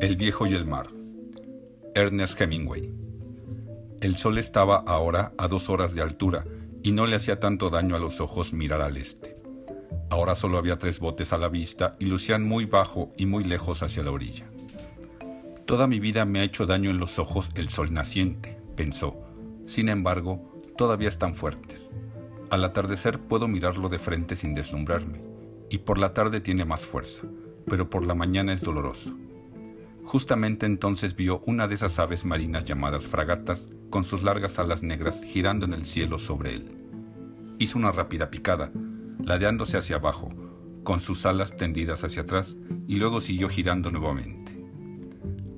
El viejo y el mar. Ernest Hemingway. El sol estaba ahora a dos horas de altura y no le hacía tanto daño a los ojos mirar al este. Ahora solo había tres botes a la vista y lucían muy bajo y muy lejos hacia la orilla. Toda mi vida me ha hecho daño en los ojos el sol naciente, pensó. Sin embargo, todavía están fuertes. Al atardecer puedo mirarlo de frente sin deslumbrarme, y por la tarde tiene más fuerza, pero por la mañana es doloroso. Justamente entonces vio una de esas aves marinas llamadas fragatas, con sus largas alas negras girando en el cielo sobre él. Hizo una rápida picada, ladeándose hacia abajo, con sus alas tendidas hacia atrás, y luego siguió girando nuevamente.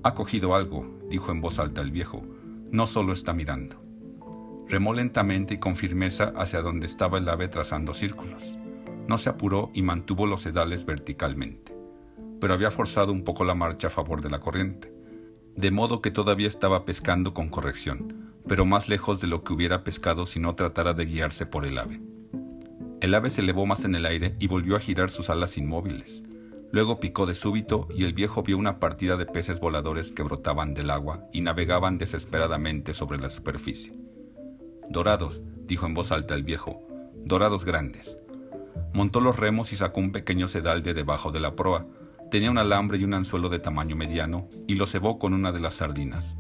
Ha cogido algo, dijo en voz alta el viejo, no solo está mirando. Remó lentamente y con firmeza hacia donde estaba el ave trazando círculos. No se apuró y mantuvo los sedales verticalmente pero había forzado un poco la marcha a favor de la corriente, de modo que todavía estaba pescando con corrección, pero más lejos de lo que hubiera pescado si no tratara de guiarse por el ave. El ave se elevó más en el aire y volvió a girar sus alas inmóviles. Luego picó de súbito y el viejo vio una partida de peces voladores que brotaban del agua y navegaban desesperadamente sobre la superficie. Dorados, dijo en voz alta el viejo, dorados grandes. Montó los remos y sacó un pequeño sedal de debajo de la proa, Tenía un alambre y un anzuelo de tamaño mediano y lo cebó con una de las sardinas.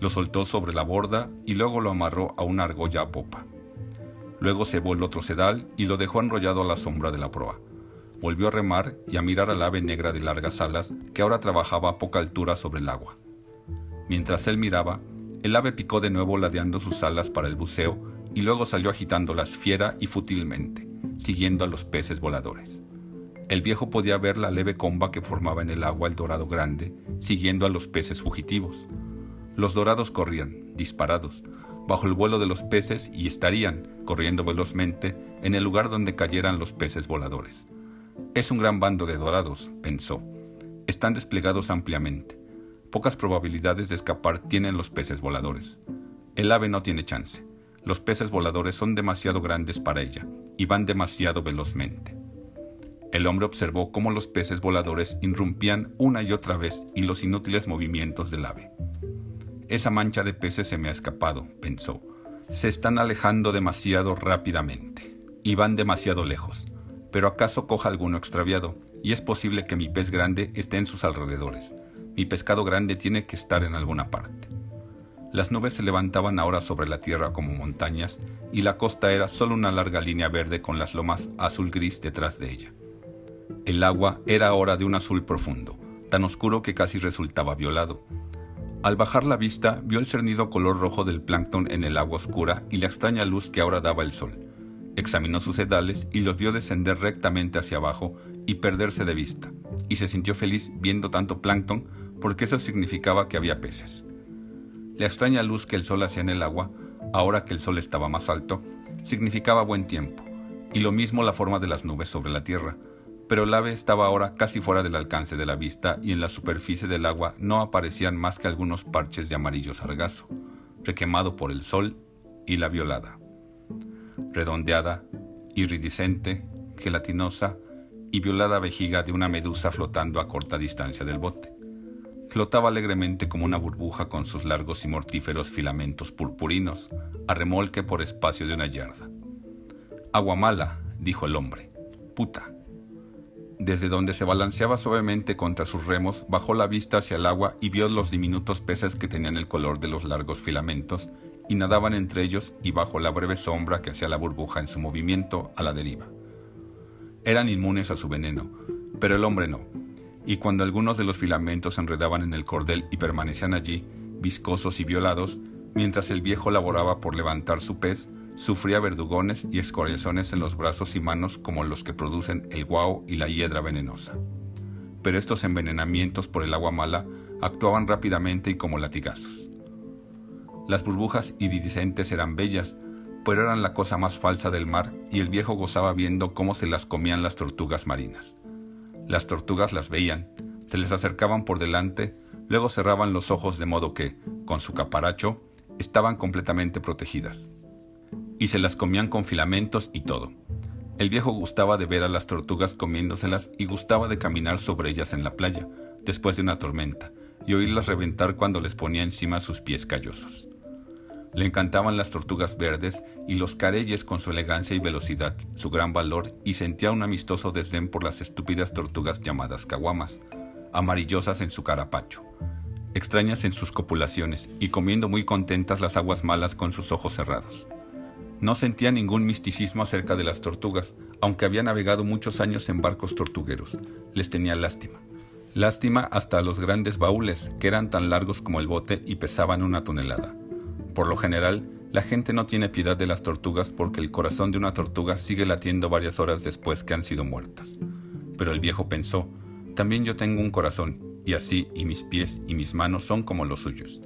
Lo soltó sobre la borda y luego lo amarró a una argolla a popa. Luego cebó el otro sedal y lo dejó enrollado a la sombra de la proa. Volvió a remar y a mirar al ave negra de largas alas que ahora trabajaba a poca altura sobre el agua. Mientras él miraba, el ave picó de nuevo ladeando sus alas para el buceo y luego salió agitándolas fiera y fútilmente, siguiendo a los peces voladores. El viejo podía ver la leve comba que formaba en el agua el dorado grande, siguiendo a los peces fugitivos. Los dorados corrían, disparados, bajo el vuelo de los peces y estarían, corriendo velozmente, en el lugar donde cayeran los peces voladores. Es un gran bando de dorados, pensó. Están desplegados ampliamente. Pocas probabilidades de escapar tienen los peces voladores. El ave no tiene chance. Los peces voladores son demasiado grandes para ella y van demasiado velozmente. El hombre observó cómo los peces voladores irrumpían una y otra vez y los inútiles movimientos del ave. Esa mancha de peces se me ha escapado, pensó. Se están alejando demasiado rápidamente y van demasiado lejos. Pero acaso coja alguno extraviado, y es posible que mi pez grande esté en sus alrededores. Mi pescado grande tiene que estar en alguna parte. Las nubes se levantaban ahora sobre la tierra como montañas, y la costa era solo una larga línea verde con las lomas azul gris detrás de ella. El agua era ahora de un azul profundo, tan oscuro que casi resultaba violado. Al bajar la vista, vio el cernido color rojo del plancton en el agua oscura y la extraña luz que ahora daba el sol. Examinó sus sedales y los vio descender rectamente hacia abajo y perderse de vista, y se sintió feliz viendo tanto plancton porque eso significaba que había peces. La extraña luz que el sol hacía en el agua, ahora que el sol estaba más alto, significaba buen tiempo, y lo mismo la forma de las nubes sobre la tierra, pero el ave estaba ahora casi fuera del alcance de la vista y en la superficie del agua no aparecían más que algunos parches de amarillo sargazo, requemado por el sol y la violada. Redondeada, iridiscente, gelatinosa y violada vejiga de una medusa flotando a corta distancia del bote. Flotaba alegremente como una burbuja con sus largos y mortíferos filamentos purpurinos, a remolque por espacio de una yarda. Agua mala, dijo el hombre. Puta. Desde donde se balanceaba suavemente contra sus remos, bajó la vista hacia el agua y vio los diminutos peces que tenían el color de los largos filamentos y nadaban entre ellos y bajo la breve sombra que hacía la burbuja en su movimiento a la deriva. Eran inmunes a su veneno, pero el hombre no, y cuando algunos de los filamentos se enredaban en el cordel y permanecían allí, viscosos y violados, mientras el viejo laboraba por levantar su pez, Sufría verdugones y escorrezones en los brazos y manos como los que producen el guau y la hiedra venenosa. Pero estos envenenamientos por el agua mala actuaban rápidamente y como latigazos. Las burbujas iridiscentes eran bellas, pero eran la cosa más falsa del mar y el viejo gozaba viendo cómo se las comían las tortugas marinas. Las tortugas las veían, se les acercaban por delante, luego cerraban los ojos de modo que, con su caparacho, estaban completamente protegidas y se las comían con filamentos y todo. El viejo gustaba de ver a las tortugas comiéndoselas y gustaba de caminar sobre ellas en la playa, después de una tormenta, y oírlas reventar cuando les ponía encima sus pies callosos. Le encantaban las tortugas verdes y los careyes con su elegancia y velocidad, su gran valor, y sentía un amistoso desdén por las estúpidas tortugas llamadas caguamas, amarillosas en su carapacho, extrañas en sus copulaciones y comiendo muy contentas las aguas malas con sus ojos cerrados. No sentía ningún misticismo acerca de las tortugas, aunque había navegado muchos años en barcos tortugueros. Les tenía lástima. Lástima hasta a los grandes baúles, que eran tan largos como el bote y pesaban una tonelada. Por lo general, la gente no tiene piedad de las tortugas porque el corazón de una tortuga sigue latiendo varias horas después que han sido muertas. Pero el viejo pensó, también yo tengo un corazón, y así y mis pies y mis manos son como los suyos.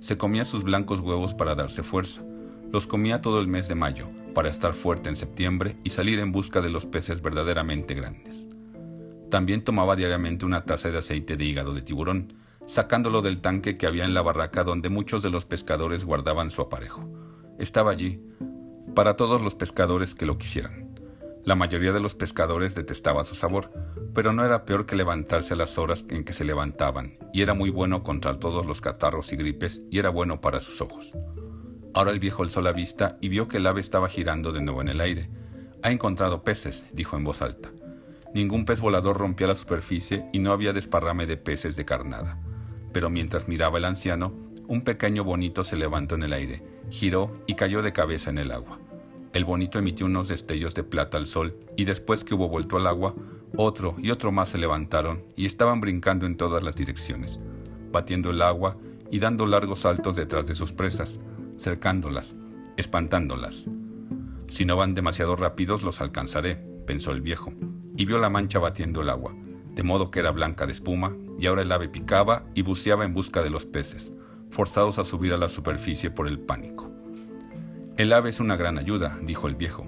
Se comía sus blancos huevos para darse fuerza. Los comía todo el mes de mayo, para estar fuerte en septiembre y salir en busca de los peces verdaderamente grandes. También tomaba diariamente una taza de aceite de hígado de tiburón, sacándolo del tanque que había en la barraca donde muchos de los pescadores guardaban su aparejo. Estaba allí, para todos los pescadores que lo quisieran. La mayoría de los pescadores detestaba su sabor, pero no era peor que levantarse a las horas en que se levantaban, y era muy bueno contra todos los catarros y gripes, y era bueno para sus ojos. Ahora el viejo alzó la vista y vio que el ave estaba girando de nuevo en el aire. Ha encontrado peces, dijo en voz alta. Ningún pez volador rompía la superficie y no había desparrame de peces de carnada pero mientras miraba el anciano, un pequeño bonito se levantó en el aire, giró y cayó de cabeza en el agua. El bonito emitió unos destellos de plata al sol y después que hubo vuelto al agua, otro y otro más se levantaron y estaban brincando en todas las direcciones, batiendo el agua y dando largos saltos detrás de sus presas, cercándolas, espantándolas. Si no van demasiado rápidos los alcanzaré, pensó el viejo, y vio la mancha batiendo el agua de modo que era blanca de espuma, y ahora el ave picaba y buceaba en busca de los peces, forzados a subir a la superficie por el pánico. El ave es una gran ayuda, dijo el viejo.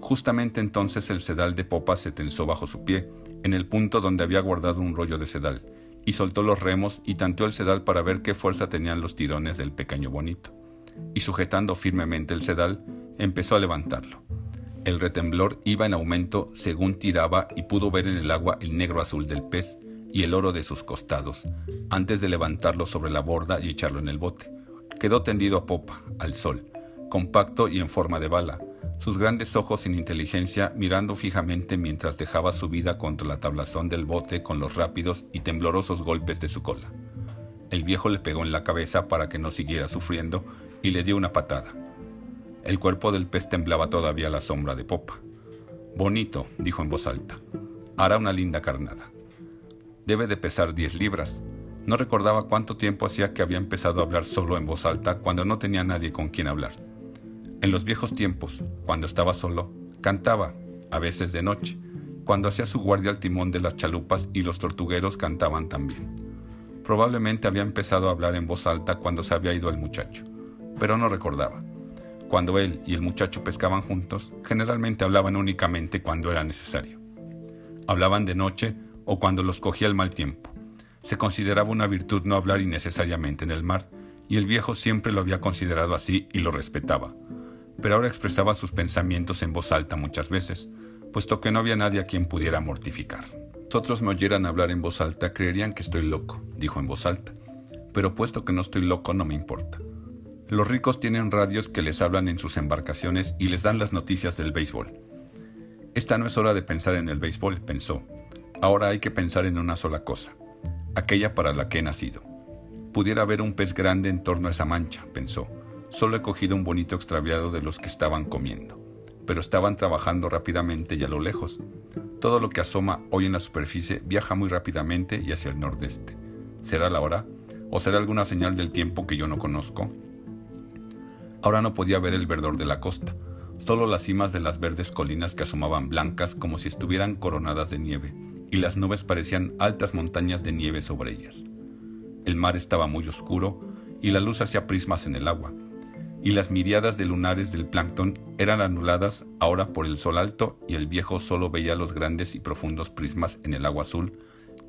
Justamente entonces el sedal de popa se tensó bajo su pie, en el punto donde había guardado un rollo de sedal, y soltó los remos y tanteó el sedal para ver qué fuerza tenían los tirones del pequeño bonito. Y sujetando firmemente el sedal, empezó a levantarlo. El retemblor iba en aumento según tiraba y pudo ver en el agua el negro azul del pez y el oro de sus costados, antes de levantarlo sobre la borda y echarlo en el bote. Quedó tendido a popa, al sol, compacto y en forma de bala, sus grandes ojos sin inteligencia mirando fijamente mientras dejaba su vida contra la tablazón del bote con los rápidos y temblorosos golpes de su cola. El viejo le pegó en la cabeza para que no siguiera sufriendo y le dio una patada. El cuerpo del pez temblaba todavía a la sombra de popa. Bonito, dijo en voz alta. Hará una linda carnada. Debe de pesar diez libras. No recordaba cuánto tiempo hacía que había empezado a hablar solo en voz alta cuando no tenía nadie con quien hablar. En los viejos tiempos, cuando estaba solo, cantaba, a veces de noche, cuando hacía su guardia al timón de las chalupas y los tortugueros cantaban también. Probablemente había empezado a hablar en voz alta cuando se había ido el muchacho, pero no recordaba. Cuando él y el muchacho pescaban juntos, generalmente hablaban únicamente cuando era necesario. Hablaban de noche o cuando los cogía el mal tiempo. Se consideraba una virtud no hablar innecesariamente en el mar, y el viejo siempre lo había considerado así y lo respetaba. Pero ahora expresaba sus pensamientos en voz alta muchas veces, puesto que no había nadie a quien pudiera mortificar. Si otros me oyeran hablar en voz alta, creerían que estoy loco, dijo en voz alta. Pero puesto que no estoy loco, no me importa. Los ricos tienen radios que les hablan en sus embarcaciones y les dan las noticias del béisbol. Esta no es hora de pensar en el béisbol, pensó. Ahora hay que pensar en una sola cosa, aquella para la que he nacido. Pudiera haber un pez grande en torno a esa mancha, pensó. Solo he cogido un bonito extraviado de los que estaban comiendo. Pero estaban trabajando rápidamente y a lo lejos. Todo lo que asoma hoy en la superficie viaja muy rápidamente y hacia el nordeste. ¿Será la hora? ¿O será alguna señal del tiempo que yo no conozco? Ahora no podía ver el verdor de la costa, solo las cimas de las verdes colinas que asomaban blancas como si estuvieran coronadas de nieve, y las nubes parecían altas montañas de nieve sobre ellas. El mar estaba muy oscuro y la luz hacía prismas en el agua, y las miriadas de lunares del plancton eran anuladas ahora por el sol alto y el viejo solo veía los grandes y profundos prismas en el agua azul,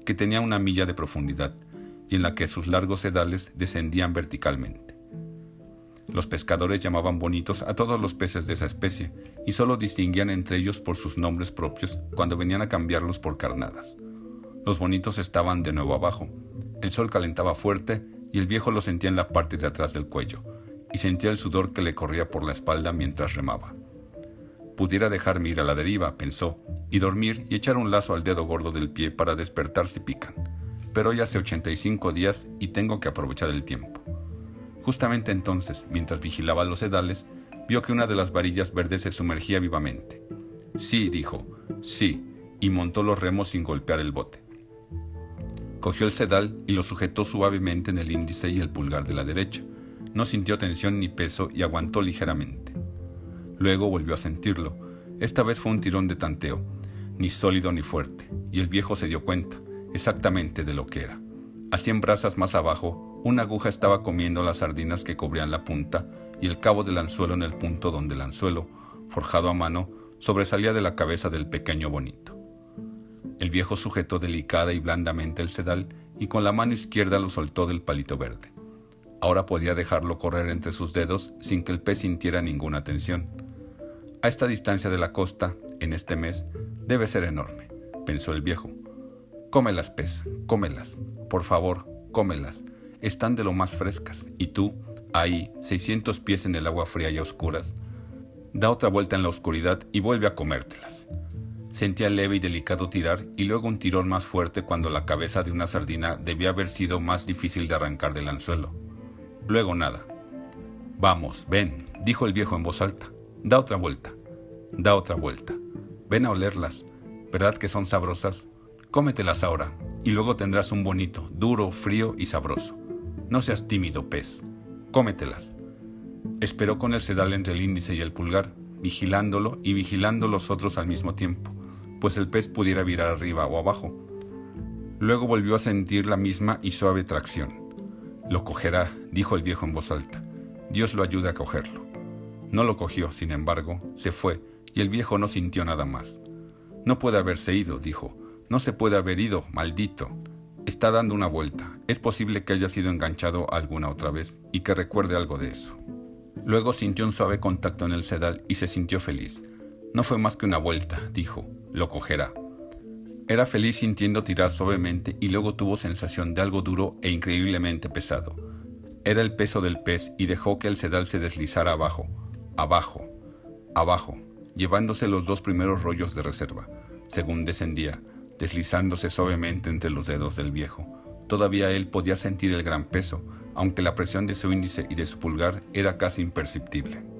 que tenía una milla de profundidad y en la que sus largos sedales descendían verticalmente. Los pescadores llamaban bonitos a todos los peces de esa especie y solo distinguían entre ellos por sus nombres propios cuando venían a cambiarlos por carnadas. Los bonitos estaban de nuevo abajo, El sol calentaba fuerte y el viejo lo sentía en la parte de atrás del cuello, y sentía el sudor que le corría por la espalda mientras remaba. Pudiera dejarme ir a la deriva, pensó, y dormir y echar un lazo al dedo gordo del pie para despertar si pican. Pero hoy hace 85 días y tengo que aprovechar el tiempo. Justamente entonces, mientras vigilaba los sedales, vio que una de las varillas verdes se sumergía vivamente. Sí, dijo, sí, y montó los remos sin golpear el bote. Cogió el sedal y lo sujetó suavemente en el índice y el pulgar de la derecha. No sintió tensión ni peso y aguantó ligeramente. Luego volvió a sentirlo. Esta vez fue un tirón de tanteo, ni sólido ni fuerte, y el viejo se dio cuenta exactamente de lo que era. A cien brazas más abajo, una aguja estaba comiendo las sardinas que cubrían la punta y el cabo del anzuelo en el punto donde el anzuelo, forjado a mano, sobresalía de la cabeza del pequeño bonito. El viejo sujetó delicada y blandamente el sedal y con la mano izquierda lo soltó del palito verde. Ahora podía dejarlo correr entre sus dedos sin que el pez sintiera ninguna tensión. A esta distancia de la costa, en este mes, debe ser enorme, pensó el viejo. Cómelas, pez, cómelas. Por favor, cómelas. Están de lo más frescas. Y tú, ahí, 600 pies en el agua fría y a oscuras, da otra vuelta en la oscuridad y vuelve a comértelas. Sentía leve y delicado tirar y luego un tirón más fuerte cuando la cabeza de una sardina debía haber sido más difícil de arrancar del anzuelo. Luego nada. Vamos, ven, dijo el viejo en voz alta. Da otra vuelta. Da otra vuelta. Ven a olerlas. ¿Verdad que son sabrosas? Cómetelas ahora, y luego tendrás un bonito, duro, frío y sabroso. No seas tímido, pez. Cómetelas. Esperó con el sedal entre el índice y el pulgar, vigilándolo y vigilando los otros al mismo tiempo, pues el pez pudiera virar arriba o abajo. Luego volvió a sentir la misma y suave tracción. Lo cogerá, dijo el viejo en voz alta. Dios lo ayude a cogerlo. No lo cogió, sin embargo, se fue, y el viejo no sintió nada más. No puede haberse ido, dijo. No se puede haber ido, maldito. Está dando una vuelta. Es posible que haya sido enganchado alguna otra vez y que recuerde algo de eso. Luego sintió un suave contacto en el sedal y se sintió feliz. No fue más que una vuelta, dijo. Lo cogerá. Era feliz sintiendo tirar suavemente y luego tuvo sensación de algo duro e increíblemente pesado. Era el peso del pez y dejó que el sedal se deslizara abajo, abajo, abajo, llevándose los dos primeros rollos de reserva, según descendía, deslizándose suavemente entre los dedos del viejo. Todavía él podía sentir el gran peso, aunque la presión de su índice y de su pulgar era casi imperceptible.